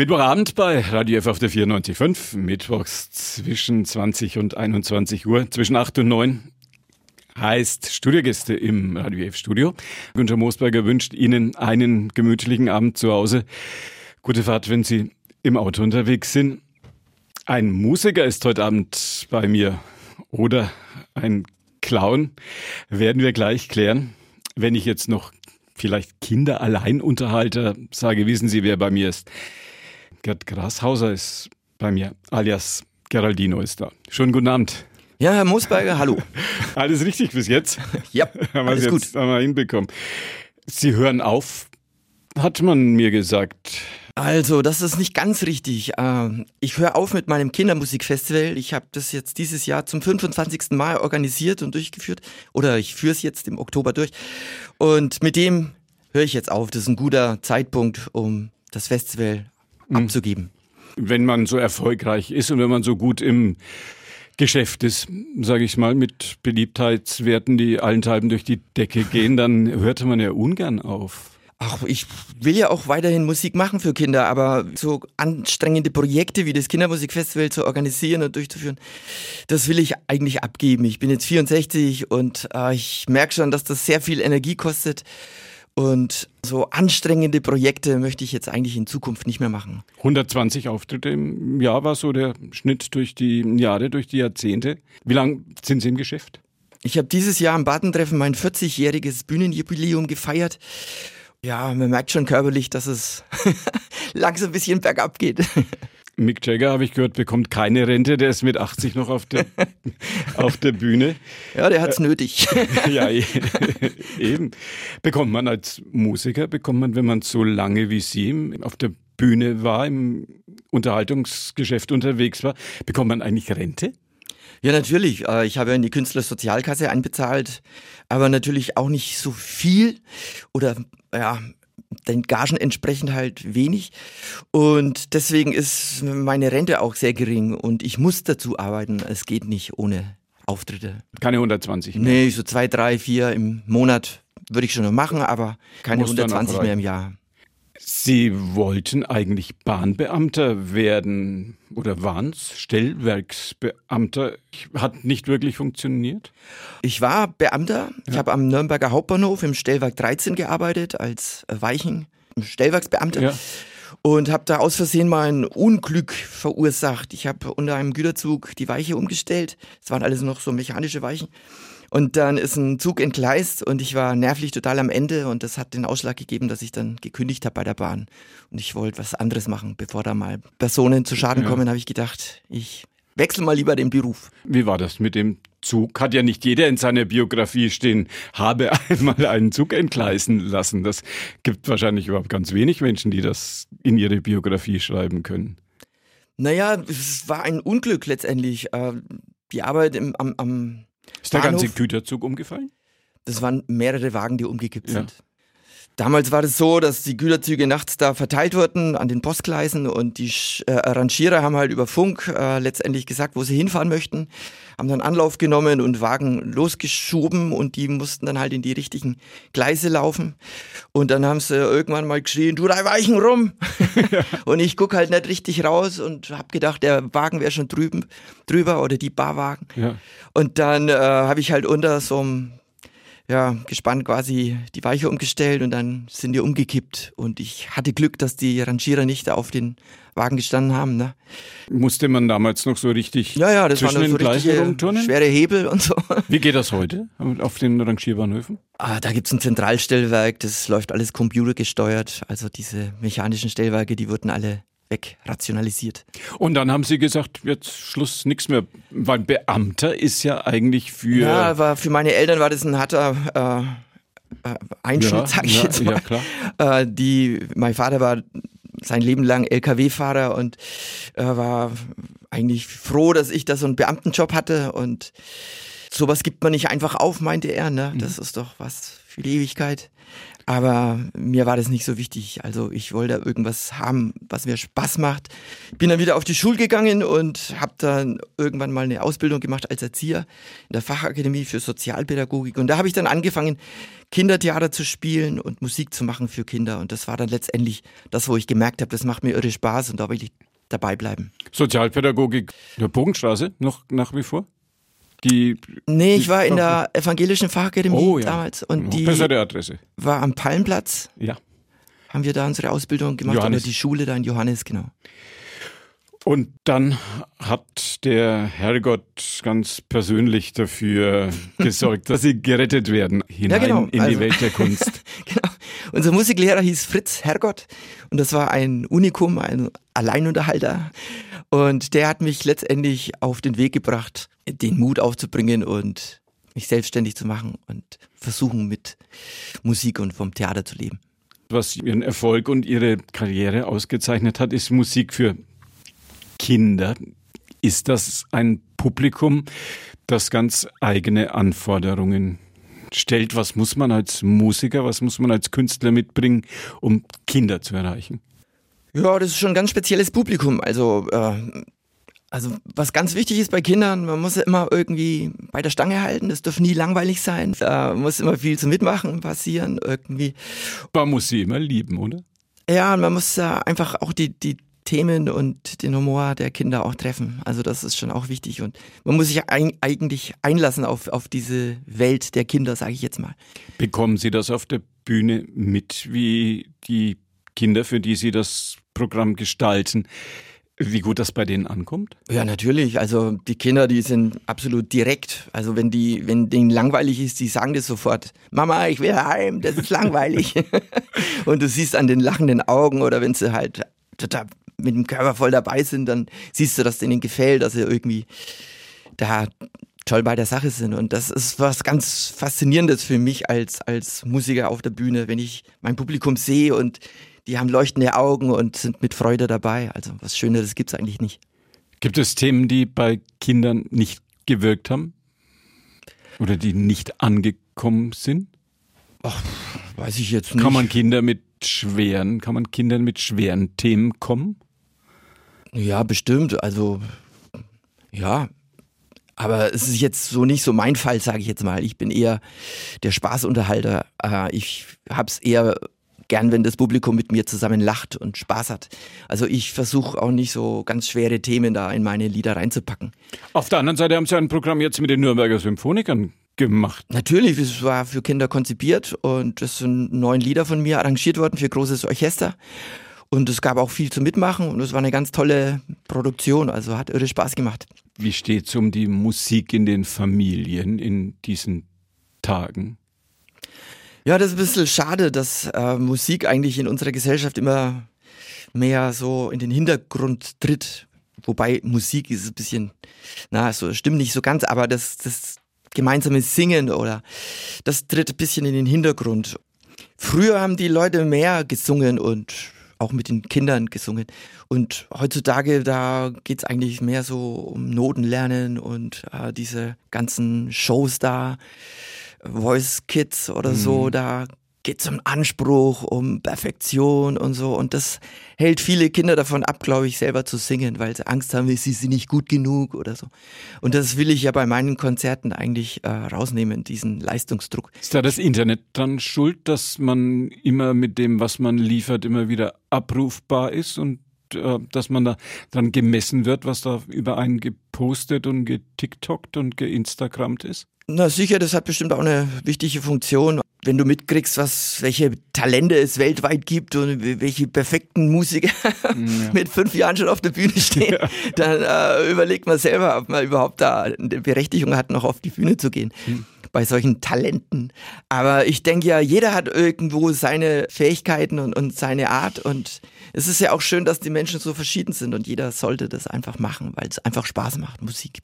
Mittwochabend bei Radio F auf der 94.5, mittwochs zwischen 20 und 21 Uhr, zwischen 8 und 9 heißt Studiogäste im Radio F Studio. Günter Moosberger wünscht Ihnen einen gemütlichen Abend zu Hause. Gute Fahrt, wenn Sie im Auto unterwegs sind. Ein Musiker ist heute Abend bei mir oder ein Clown, werden wir gleich klären. Wenn ich jetzt noch vielleicht Kinderalleinunterhalter sage, wissen Sie, wer bei mir ist. Gerd Grashauser ist bei mir, alias Geraldino ist da. Schönen guten Abend. Ja, Herr Moosberger, hallo. alles richtig bis jetzt? Ja, haben alles jetzt, gut. Haben wir hinbekommen. Sie hören auf, hat man mir gesagt. Also, das ist nicht ganz richtig. Ähm, ich höre auf mit meinem Kindermusikfestival. Ich habe das jetzt dieses Jahr zum 25. Mal organisiert und durchgeführt. Oder ich führe es jetzt im Oktober durch. Und mit dem höre ich jetzt auf. Das ist ein guter Zeitpunkt, um das Festival. Abzugeben. Wenn man so erfolgreich ist und wenn man so gut im Geschäft ist, sage ich mal, mit Beliebtheitswerten, die allenthalben durch die Decke gehen, dann hörte man ja ungern auf. Ach, ich will ja auch weiterhin Musik machen für Kinder, aber so anstrengende Projekte wie das Kindermusikfestival zu organisieren und durchzuführen, das will ich eigentlich abgeben. Ich bin jetzt 64 und äh, ich merke schon, dass das sehr viel Energie kostet. Und so anstrengende Projekte möchte ich jetzt eigentlich in Zukunft nicht mehr machen. 120 Auftritte im Jahr war so der Schnitt durch die Jahre, durch die Jahrzehnte. Wie lange sind Sie im Geschäft? Ich habe dieses Jahr am Badentreffen mein 40-jähriges Bühnenjubiläum gefeiert. Ja, man merkt schon körperlich, dass es langsam ein bisschen bergab geht. Mick Jagger, habe ich gehört, bekommt keine Rente. Der ist mit 80 noch auf der, auf der Bühne. Ja, der hat's äh, nötig. ja, eben. Bekommt man als Musiker, bekommt man, wenn man so lange wie Sie auf der Bühne war, im Unterhaltungsgeschäft unterwegs war, bekommt man eigentlich Rente? Ja, natürlich. Äh, ich habe in die Künstlersozialkasse einbezahlt, aber natürlich auch nicht so viel oder ja, den Gagen entsprechend halt wenig. Und deswegen ist meine Rente auch sehr gering und ich muss dazu arbeiten. Es geht nicht ohne Auftritte. Keine 120 mehr? Nee, so zwei, drei, vier im Monat würde ich schon noch machen, aber keine 120 mehr im Jahr. Sie wollten eigentlich Bahnbeamter werden oder waren es Stellwerksbeamter? Hat nicht wirklich funktioniert? Ich war Beamter. Ja. Ich habe am Nürnberger Hauptbahnhof im Stellwerk 13 gearbeitet als Weichen, Stellwerksbeamter. Ja. Und habe da aus Versehen mal ein Unglück verursacht. Ich habe unter einem Güterzug die Weiche umgestellt. Es waren alles noch so mechanische Weichen. Und dann ist ein Zug entgleist und ich war nervlich total am Ende und das hat den Ausschlag gegeben, dass ich dann gekündigt habe bei der Bahn. Und ich wollte was anderes machen, bevor da mal Personen zu Schaden ja. kommen, habe ich gedacht, ich wechsle mal lieber den Beruf. Wie war das mit dem Zug? Hat ja nicht jeder in seiner Biografie stehen, habe einmal einen Zug entgleisen lassen. Das gibt wahrscheinlich überhaupt ganz wenig Menschen, die das in ihre Biografie schreiben können. Naja, es war ein Unglück letztendlich. Äh, die Arbeit im, am, am ist der Bahnhof, ganze Güterzug umgefallen? Das waren mehrere Wagen, die umgekippt sind. Damals war es so, dass die Güterzüge nachts da verteilt wurden an den Postgleisen und die äh, Rangierer haben halt über Funk äh, letztendlich gesagt, wo sie hinfahren möchten, haben dann Anlauf genommen und Wagen losgeschoben und die mussten dann halt in die richtigen Gleise laufen. Und dann haben sie irgendwann mal geschrien, du da Weichen rum. Ja. und ich guck halt nicht richtig raus und hab gedacht, der Wagen wäre schon drüben, drüber oder die Barwagen. Ja. Und dann äh, habe ich halt unter so einem ja, gespannt quasi die Weiche umgestellt und dann sind die umgekippt. Und ich hatte Glück, dass die Rangierer nicht auf den Wagen gestanden haben. Ne? Musste man damals noch so richtig ja, ja, das zwischen waren so richtige schwere Hebel und so. Wie geht das heute auf den Rangierbahnhöfen? Ah, da gibt's ein Zentralstellwerk, das läuft alles computergesteuert. Also diese mechanischen Stellwerke, die wurden alle wegrationalisiert. Und dann haben Sie gesagt, jetzt Schluss, nichts mehr, weil Beamter ist ja eigentlich für... Ja, aber für meine Eltern war das ein harter äh, äh Einschnitt, ja, sag ich ja, jetzt mal. Ja, klar. Äh, die, mein Vater war sein Leben lang LKW-Fahrer und äh, war eigentlich froh, dass ich da so einen Beamtenjob hatte und sowas gibt man nicht einfach auf, meinte er. Ne? Das mhm. ist doch was für die Ewigkeit. Aber mir war das nicht so wichtig. Also ich wollte irgendwas haben, was mir Spaß macht. Bin dann wieder auf die Schule gegangen und habe dann irgendwann mal eine Ausbildung gemacht als Erzieher in der Fachakademie für Sozialpädagogik. Und da habe ich dann angefangen, Kindertheater zu spielen und Musik zu machen für Kinder. Und das war dann letztendlich das, wo ich gemerkt habe, das macht mir irre Spaß und da will ich dabei bleiben. Sozialpädagogik der Bogenstraße noch nach wie vor? Die, nee, ich war in der evangelischen Fachakademie oh, ja. damals und die bessere Adresse. war am Palmplatz. Ja. Haben wir da unsere Ausbildung gemacht Johannes. oder die Schule da in Johannes, genau. Und dann hat der Herrgott ganz persönlich dafür gesorgt, dass sie gerettet werden hinein ja, genau. in also, die Welt der Kunst. genau. Unser Musiklehrer hieß Fritz Herrgott und das war ein Unikum, ein Alleinunterhalter. Und der hat mich letztendlich auf den Weg gebracht, den Mut aufzubringen und mich selbstständig zu machen und versuchen mit Musik und vom Theater zu leben. Was ihren Erfolg und ihre Karriere ausgezeichnet hat, ist Musik für Kinder. Ist das ein Publikum, das ganz eigene Anforderungen stellt? Was muss man als Musiker, was muss man als Künstler mitbringen, um Kinder zu erreichen? Ja, das ist schon ein ganz spezielles Publikum. Also, äh, also was ganz wichtig ist bei Kindern, man muss immer irgendwie bei der Stange halten. Das darf nie langweilig sein. Da muss immer viel zum Mitmachen passieren irgendwie. Man muss sie immer lieben, oder? Ja, man muss äh, einfach auch die, die Themen und den Humor der Kinder auch treffen. Also das ist schon auch wichtig und man muss sich ein, eigentlich einlassen auf, auf diese Welt der Kinder, sage ich jetzt mal. Bekommen Sie das auf der Bühne mit, wie die Kinder, für die Sie das Programm gestalten, wie gut das bei denen ankommt? Ja, natürlich. Also die Kinder, die sind absolut direkt. Also wenn die, wenn denen langweilig ist, die sagen das sofort. Mama, ich will heim, das ist langweilig. und du siehst an den lachenden Augen oder wenn sie halt total mit dem Körper voll dabei sind, dann siehst du, dass denen gefällt, dass sie irgendwie da toll bei der Sache sind. Und das ist was ganz Faszinierendes für mich als, als Musiker auf der Bühne, wenn ich mein Publikum sehe und die haben leuchtende Augen und sind mit Freude dabei. Also was Schöneres gibt es eigentlich nicht. Gibt es Themen, die bei Kindern nicht gewirkt haben? Oder die nicht angekommen sind? Ach, weiß ich jetzt nicht. Kann man Kinder mit schweren, kann man Kindern mit schweren Themen kommen? Ja, bestimmt. Also, ja. Aber es ist jetzt so nicht so mein Fall, sage ich jetzt mal. Ich bin eher der Spaßunterhalter. Äh, ich hab's eher gern, wenn das Publikum mit mir zusammen lacht und Spaß hat. Also ich versuche auch nicht so ganz schwere Themen da in meine Lieder reinzupacken. Auf der anderen Seite haben Sie ein Programm jetzt mit den Nürnberger Symphonikern gemacht. Natürlich, es war für Kinder konzipiert und es sind neun Lieder von mir arrangiert worden für großes Orchester. Und es gab auch viel zu mitmachen und es war eine ganz tolle Produktion, also hat irre Spaß gemacht. Wie steht es um die Musik in den Familien in diesen Tagen? Ja, das ist ein bisschen schade, dass äh, Musik eigentlich in unserer Gesellschaft immer mehr so in den Hintergrund tritt. Wobei Musik ist ein bisschen, na, so stimmt nicht so ganz, aber das, das gemeinsame Singen oder das tritt ein bisschen in den Hintergrund. Früher haben die Leute mehr gesungen und auch mit den Kindern gesungen. Und heutzutage, da geht's eigentlich mehr so um Notenlernen und äh, diese ganzen Shows da, Voice Kids oder so, mhm. da geht es um Anspruch, um Perfektion und so. Und das hält viele Kinder davon ab, glaube ich, selber zu singen, weil sie Angst haben, sie sind nicht gut genug oder so. Und das will ich ja bei meinen Konzerten eigentlich äh, rausnehmen, diesen Leistungsdruck. Ist da das Internet dann schuld, dass man immer mit dem, was man liefert, immer wieder abrufbar ist und dass man da dann gemessen wird, was da über einen gepostet und getiktokt und geinstagrammt ist? Na sicher, das hat bestimmt auch eine wichtige Funktion. Wenn du mitkriegst, was, welche Talente es weltweit gibt und welche perfekten Musiker ja. mit fünf Jahren schon auf der Bühne stehen, ja. dann äh, überlegt man selber, ob man überhaupt da eine Berechtigung hat, noch auf die Bühne zu gehen. Hm. Bei solchen Talenten. Aber ich denke ja, jeder hat irgendwo seine Fähigkeiten und, und seine Art. Und es ist ja auch schön, dass die Menschen so verschieden sind und jeder sollte das einfach machen, weil es einfach Spaß macht, Musik.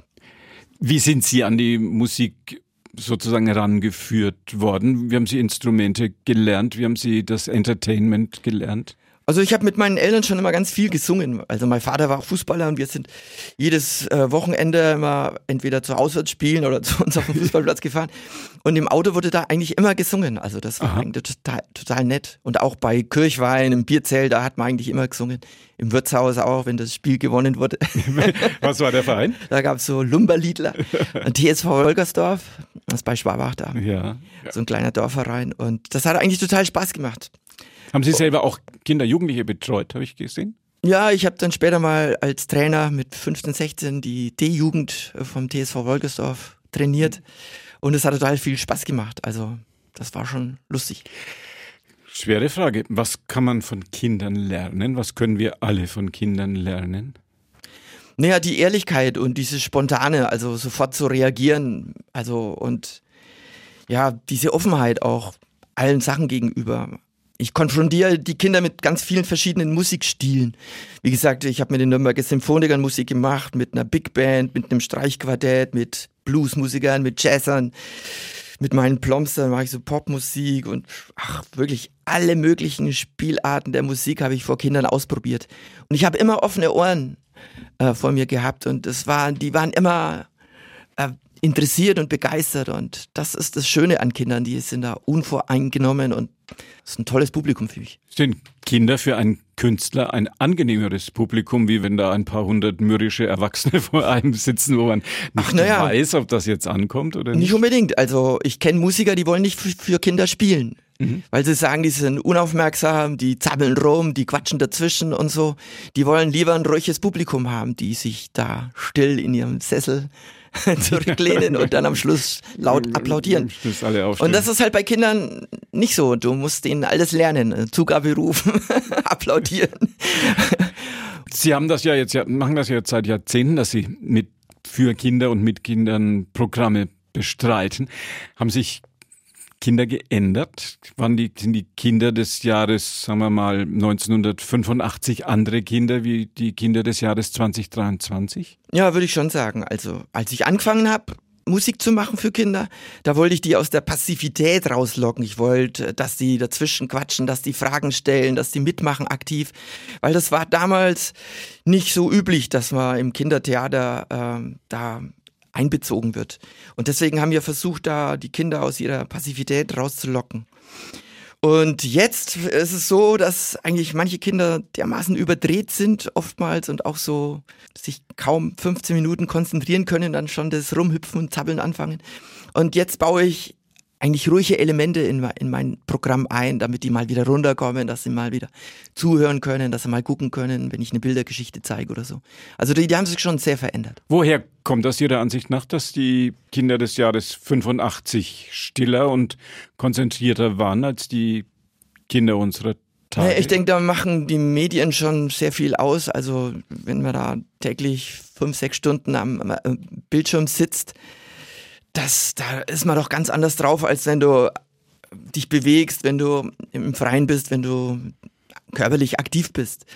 Wie sind Sie an die Musik sozusagen herangeführt worden? Wie haben Sie Instrumente gelernt? Wie haben Sie das Entertainment gelernt? Also ich habe mit meinen Eltern schon immer ganz viel gesungen. Also mein Vater war auch Fußballer und wir sind jedes äh, Wochenende immer entweder zu Auswärtsspielen oder zu uns auf den Fußballplatz gefahren. Und im Auto wurde da eigentlich immer gesungen. Also das war Aha. eigentlich total, total nett. Und auch bei Kirchwein, im Bierzelt, da hat man eigentlich immer gesungen. Im Wirtshaus auch, wenn das Spiel gewonnen wurde. Was war der Verein? Da gab es so Lumberliedler. TSV Holgersdorf, das ist bei Schwabach da. Ja. So ein kleiner Dorfverein. Und das hat eigentlich total Spaß gemacht. Haben Sie selber auch Kinder, Jugendliche betreut, habe ich gesehen? Ja, ich habe dann später mal als Trainer mit 15, 16 die D-Jugend vom TSV Wolgersdorf trainiert und es hat total viel Spaß gemacht. Also das war schon lustig. Schwere Frage. Was kann man von Kindern lernen? Was können wir alle von Kindern lernen? Naja, die Ehrlichkeit und dieses Spontane, also sofort zu reagieren, also und ja, diese Offenheit auch allen Sachen gegenüber ich konfrontiere die Kinder mit ganz vielen verschiedenen Musikstilen. Wie gesagt, ich habe mit den Nürnberger Symphonikern Musik gemacht, mit einer Big Band, mit einem Streichquartett, mit Bluesmusikern, mit Jazzern, mit meinen Plomstern mache ich so Popmusik und ach, wirklich alle möglichen Spielarten der Musik habe ich vor Kindern ausprobiert. Und ich habe immer offene Ohren äh, vor mir gehabt und es war, die waren immer äh, interessiert und begeistert und das ist das Schöne an Kindern, die sind da unvoreingenommen und das ist ein tolles Publikum für mich. Sind Kinder für einen Künstler ein angenehmeres Publikum, wie wenn da ein paar hundert mürrische Erwachsene vor einem sitzen, wo man nicht Ach, ja. weiß, ob das jetzt ankommt oder nicht? Nicht unbedingt. Also ich kenne Musiker, die wollen nicht für Kinder spielen. Mhm. Weil sie sagen, die sind unaufmerksam, die zappeln rum, die quatschen dazwischen und so. Die wollen lieber ein ruhiges Publikum haben, die sich da still in ihrem Sessel zurücklehnen und dann am Schluss laut applaudieren. Und das ist halt bei Kindern nicht so. Du musst ihnen alles lernen. Zugabe rufen, applaudieren. Sie haben das ja jetzt, machen das ja jetzt seit Jahrzehnten, dass Sie mit für Kinder und mit Kindern Programme bestreiten. Haben sich Kinder geändert? Waren die, sind die Kinder des Jahres, sagen wir mal, 1985 andere Kinder wie die Kinder des Jahres 2023? Ja, würde ich schon sagen. Also, als ich angefangen habe, Musik zu machen für Kinder, da wollte ich die aus der Passivität rauslocken. Ich wollte, dass die dazwischen quatschen, dass die Fragen stellen, dass die mitmachen aktiv. Weil das war damals nicht so üblich, dass man im Kindertheater äh, da einbezogen wird. Und deswegen haben wir versucht, da die Kinder aus ihrer Passivität rauszulocken. Und jetzt ist es so, dass eigentlich manche Kinder dermaßen überdreht sind oftmals und auch so sich kaum 15 Minuten konzentrieren können, dann schon das Rumhüpfen und Zappeln anfangen. Und jetzt baue ich eigentlich ruhige Elemente in, in mein Programm ein, damit die mal wieder runterkommen, dass sie mal wieder zuhören können, dass sie mal gucken können, wenn ich eine Bildergeschichte zeige oder so. Also die, die haben sich schon sehr verändert. Woher kommt das Ihrer Ansicht nach, dass die Kinder des Jahres 85 stiller und konzentrierter waren als die Kinder unserer Tage? Ich denke, da machen die Medien schon sehr viel aus. Also wenn man da täglich fünf, sechs Stunden am Bildschirm sitzt, das, da ist man doch ganz anders drauf, als wenn du dich bewegst, wenn du im Freien bist, wenn du körperlich aktiv bist.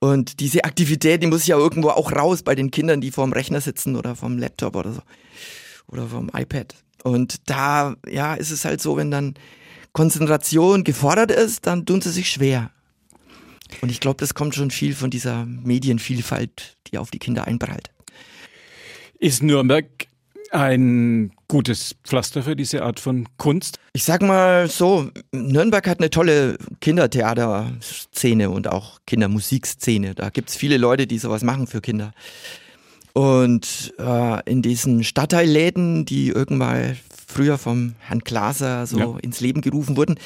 Und diese Aktivität, die muss ja irgendwo auch raus bei den Kindern, die vorm Rechner sitzen oder vom Laptop oder so. Oder vom iPad. Und da, ja, ist es halt so, wenn dann Konzentration gefordert ist, dann tun sie sich schwer. Und ich glaube, das kommt schon viel von dieser Medienvielfalt, die auf die Kinder einprallt. Ist Nürnberg ein gutes Pflaster für diese Art von Kunst? Ich sag mal so, Nürnberg hat eine tolle Kindertheaterszene und auch Kindermusikszene. Da gibt es viele Leute, die sowas machen für Kinder. Und äh, in diesen Stadtteilläden, die irgendwann früher vom Herrn Glaser so ja. ins Leben gerufen wurden,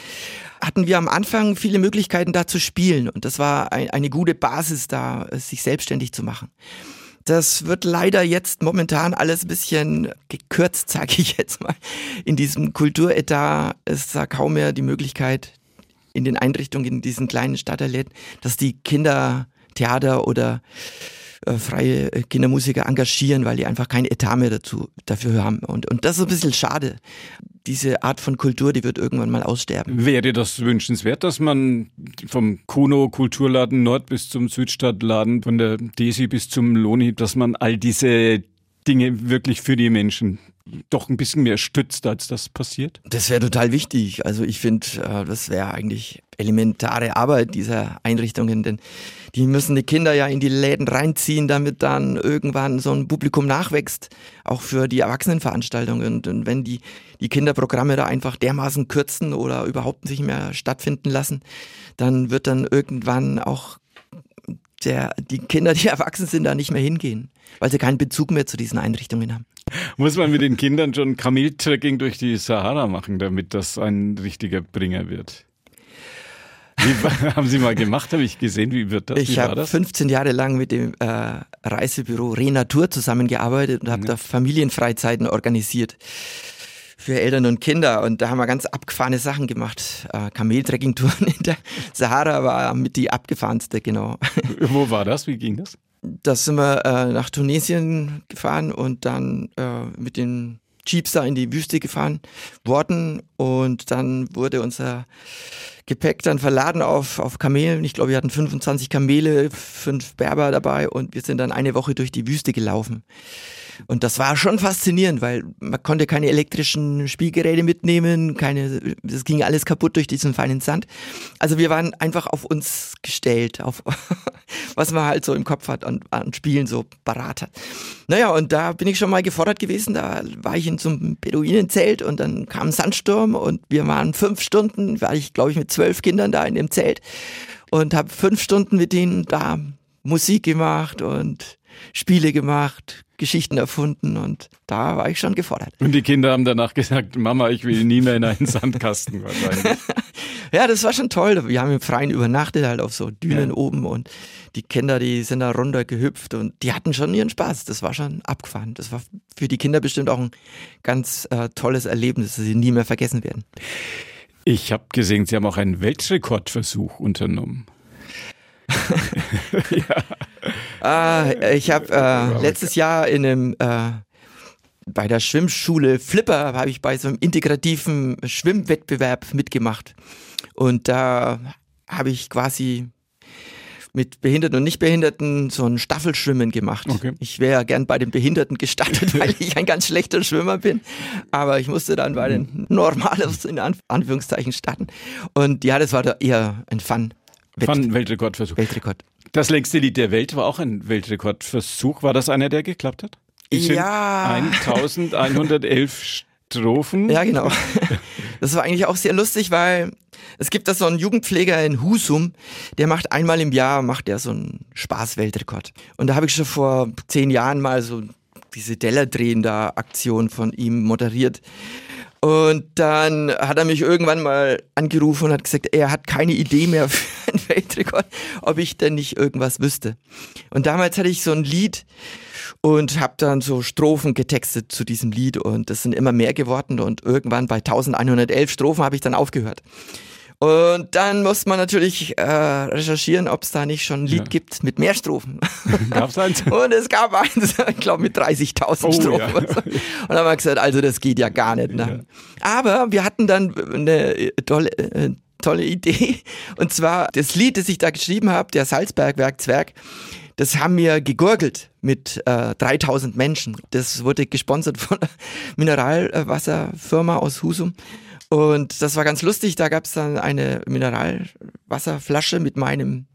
hatten wir am Anfang viele Möglichkeiten da zu spielen. Und das war ein, eine gute Basis da, sich selbstständig zu machen. Das wird leider jetzt momentan alles ein bisschen gekürzt, sage ich jetzt mal. In diesem Kulturetat ist da kaum mehr die Möglichkeit, in den Einrichtungen in diesen kleinen Stadtteilläden, dass die Kinder Theater oder freie Kindermusiker engagieren, weil die einfach kein Etat mehr dazu, dafür haben. Und, und das ist ein bisschen schade diese Art von Kultur, die wird irgendwann mal aussterben. Wäre das wünschenswert, dass man vom Kuno Kulturladen Nord bis zum Südstadtladen, von der Desi bis zum Loni, dass man all diese Dinge wirklich für die Menschen doch ein bisschen mehr stützt, als das passiert? Das wäre total wichtig. Also ich finde, äh, das wäre eigentlich elementare Arbeit dieser Einrichtungen, denn die müssen die Kinder ja in die Läden reinziehen, damit dann irgendwann so ein Publikum nachwächst, auch für die Erwachsenenveranstaltungen. Und wenn die, die Kinderprogramme da einfach dermaßen kürzen oder überhaupt nicht mehr stattfinden lassen, dann wird dann irgendwann auch der, die Kinder, die erwachsen sind, da nicht mehr hingehen, weil sie keinen Bezug mehr zu diesen Einrichtungen haben. Muss man mit den Kindern schon Kameltrekking durch die Sahara machen, damit das ein richtiger Bringer wird? Wie, haben Sie mal gemacht, habe ich gesehen, wie wird das? Ich habe 15 Jahre lang mit dem äh, Reisebüro Renatur zusammengearbeitet und habe ja. da Familienfreizeiten organisiert für Eltern und Kinder. Und da haben wir ganz abgefahrene Sachen gemacht. Äh, Kameltrekkingtouren in der Sahara war mit die abgefahrenste, genau. Wo war das? Wie ging das? Da sind wir äh, nach Tunesien gefahren und dann äh, mit den Jeeps da in die Wüste gefahren worden und dann wurde unser Gepäck dann verladen auf, auf Kamelen. Ich glaube, wir hatten 25 Kamele, fünf Berber dabei und wir sind dann eine Woche durch die Wüste gelaufen. Und das war schon faszinierend, weil man konnte keine elektrischen Spielgeräte mitnehmen, keine, das ging alles kaputt durch diesen feinen Sand. Also wir waren einfach auf uns gestellt, auf was man halt so im Kopf hat und an Spielen so parat hat. Naja, und da bin ich schon mal gefordert gewesen. Da war ich in so einem Beduinenzelt und dann kam ein Sandsturm und wir waren fünf Stunden, war ich glaube ich mit zwölf Kindern da in dem Zelt und habe fünf Stunden mit denen da Musik gemacht und Spiele gemacht, Geschichten erfunden und da war ich schon gefordert. Und die Kinder haben danach gesagt, Mama, ich will nie mehr in einen Sandkasten wahrscheinlich. ja, das war schon toll. Wir haben im Freien übernachtet, halt auf so Dünen ja. oben und die Kinder, die sind da runter gehüpft und die hatten schon ihren Spaß. Das war schon abgefahren. Das war für die Kinder bestimmt auch ein ganz äh, tolles Erlebnis, das sie nie mehr vergessen werden. Ich habe gesehen, Sie haben auch einen Weltrekordversuch unternommen. ja. Ah, ich habe äh, letztes Jahr in einem äh, bei der Schwimmschule Flipper habe ich bei so einem integrativen Schwimmwettbewerb mitgemacht und da habe ich quasi mit Behinderten und Nichtbehinderten so ein Staffelschwimmen gemacht. Okay. Ich wäre gern bei den Behinderten gestartet, weil ich ein ganz schlechter Schwimmer bin. Aber ich musste dann bei den Normalen in Anführungszeichen starten. Und ja, das war da eher ein Fun. Fun Weltrekordversuch. Weltrekord. Das längste Lied der Welt war auch ein Weltrekordversuch. War das einer, der geklappt hat? Ich ja. 1111 Strophen. Ja, genau. Das war eigentlich auch sehr lustig, weil es gibt da so einen Jugendpfleger in Husum, der macht einmal im Jahr, macht der so einen Spaß-Weltrekord. Und da habe ich schon vor zehn Jahren mal so diese Deller-Drehen-Aktion von ihm moderiert. Und dann hat er mich irgendwann mal angerufen und hat gesagt, er hat keine Idee mehr für einen Weltrekord, ob ich denn nicht irgendwas wüsste. Und damals hatte ich so ein Lied und habe dann so Strophen getextet zu diesem Lied und das sind immer mehr geworden und irgendwann bei 1111 Strophen habe ich dann aufgehört. Und dann muss man natürlich äh, recherchieren, ob es da nicht schon ein Lied ja. gibt mit mehr Strophen. Gab's eins? Und es gab eins, ich glaube mit 30.000 oh, Strophen. Ja. Und dann haben wir gesagt, also das geht ja gar nicht. Ne? Ja. Aber wir hatten dann eine tolle, äh, tolle Idee. Und zwar das Lied, das ich da geschrieben habe, der Salzbergwerk-Zwerg, das haben wir gegurgelt mit äh, 3000 Menschen. Das wurde gesponsert von einer Mineralwasserfirma aus Husum. Und das war ganz lustig. Da gab es dann eine Mineralwasserflasche mit meinem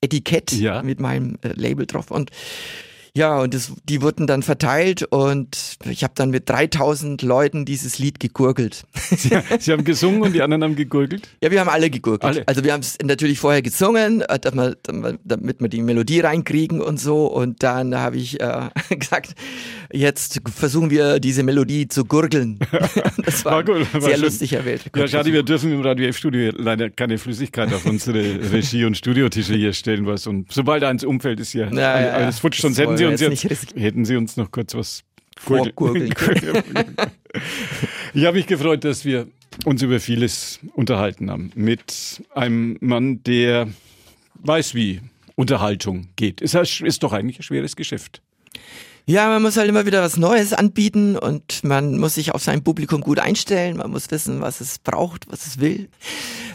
Etikett, ja. mit meinem äh, Label drauf. Und ja, und das, die wurden dann verteilt und ich habe dann mit 3000 Leuten dieses Lied gegurgelt. Sie, Sie, haben gesungen und die anderen haben gegurgelt? Ja, wir haben alle gegurgelt. Alle. Also wir haben es natürlich vorher gesungen, äh, damit wir die Melodie reinkriegen und so. Und dann habe ich äh, gesagt, jetzt versuchen wir diese Melodie zu gurgeln. Das war, war gut, war sehr schön. lustiger Welt. Ja, schade, wir dürfen im Radio F-Studio leider keine Flüssigkeit auf unsere Regie- und Studiotische hier stellen. Was. Und sobald eins umfällt, ist ja, ja, ja alles futsch. Sonst hätten Sie uns jetzt hätten Sie uns noch kurz was vorgurgeln Ich habe mich gefreut, dass wir uns über vieles unterhalten haben. Mit einem Mann, der weiß, wie Unterhaltung geht. Ist, ist doch eigentlich ein schweres Geschäft. Ja, man muss halt immer wieder was Neues anbieten und man muss sich auf sein Publikum gut einstellen. Man muss wissen, was es braucht, was es will,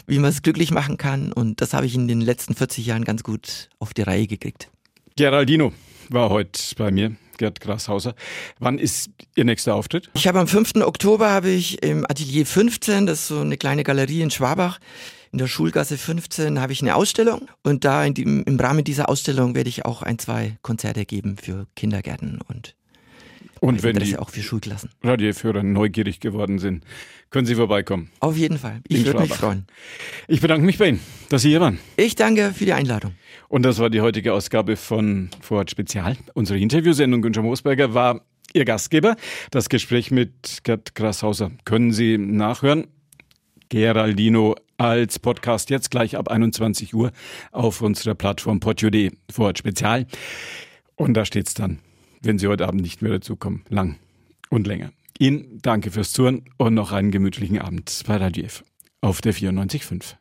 wie man es glücklich machen kann. Und das habe ich in den letzten 40 Jahren ganz gut auf die Reihe gekriegt. Geraldino war heute bei mir. Gerd Grashauser. Wann ist Ihr nächster Auftritt? Ich habe am 5. Oktober habe ich im Atelier 15, das ist so eine kleine Galerie in Schwabach, in der Schulgasse 15 habe ich eine Ausstellung und da dem, im Rahmen dieser Ausstellung werde ich auch ein, zwei Konzerte geben für Kindergärten und und wenn die auch für Schulklassen. Radioführer neugierig geworden sind, können Sie vorbeikommen. Auf jeden Fall. Ich würde mich freuen. Ich bedanke mich bei Ihnen, dass Sie hier waren. Ich danke für die Einladung. Und das war die heutige Ausgabe von Vorort Spezial. Unsere Interviewsendung Günther Moosberger war Ihr Gastgeber. Das Gespräch mit Gerd Grashauser können Sie nachhören. Geraldino als Podcast jetzt gleich ab 21 Uhr auf unserer Plattform Portio.de vor Spezial. Und da steht's dann, wenn Sie heute Abend nicht mehr dazukommen, lang und länger. Ihnen danke fürs Zuhören und noch einen gemütlichen Abend bei Radio F auf der 94.5.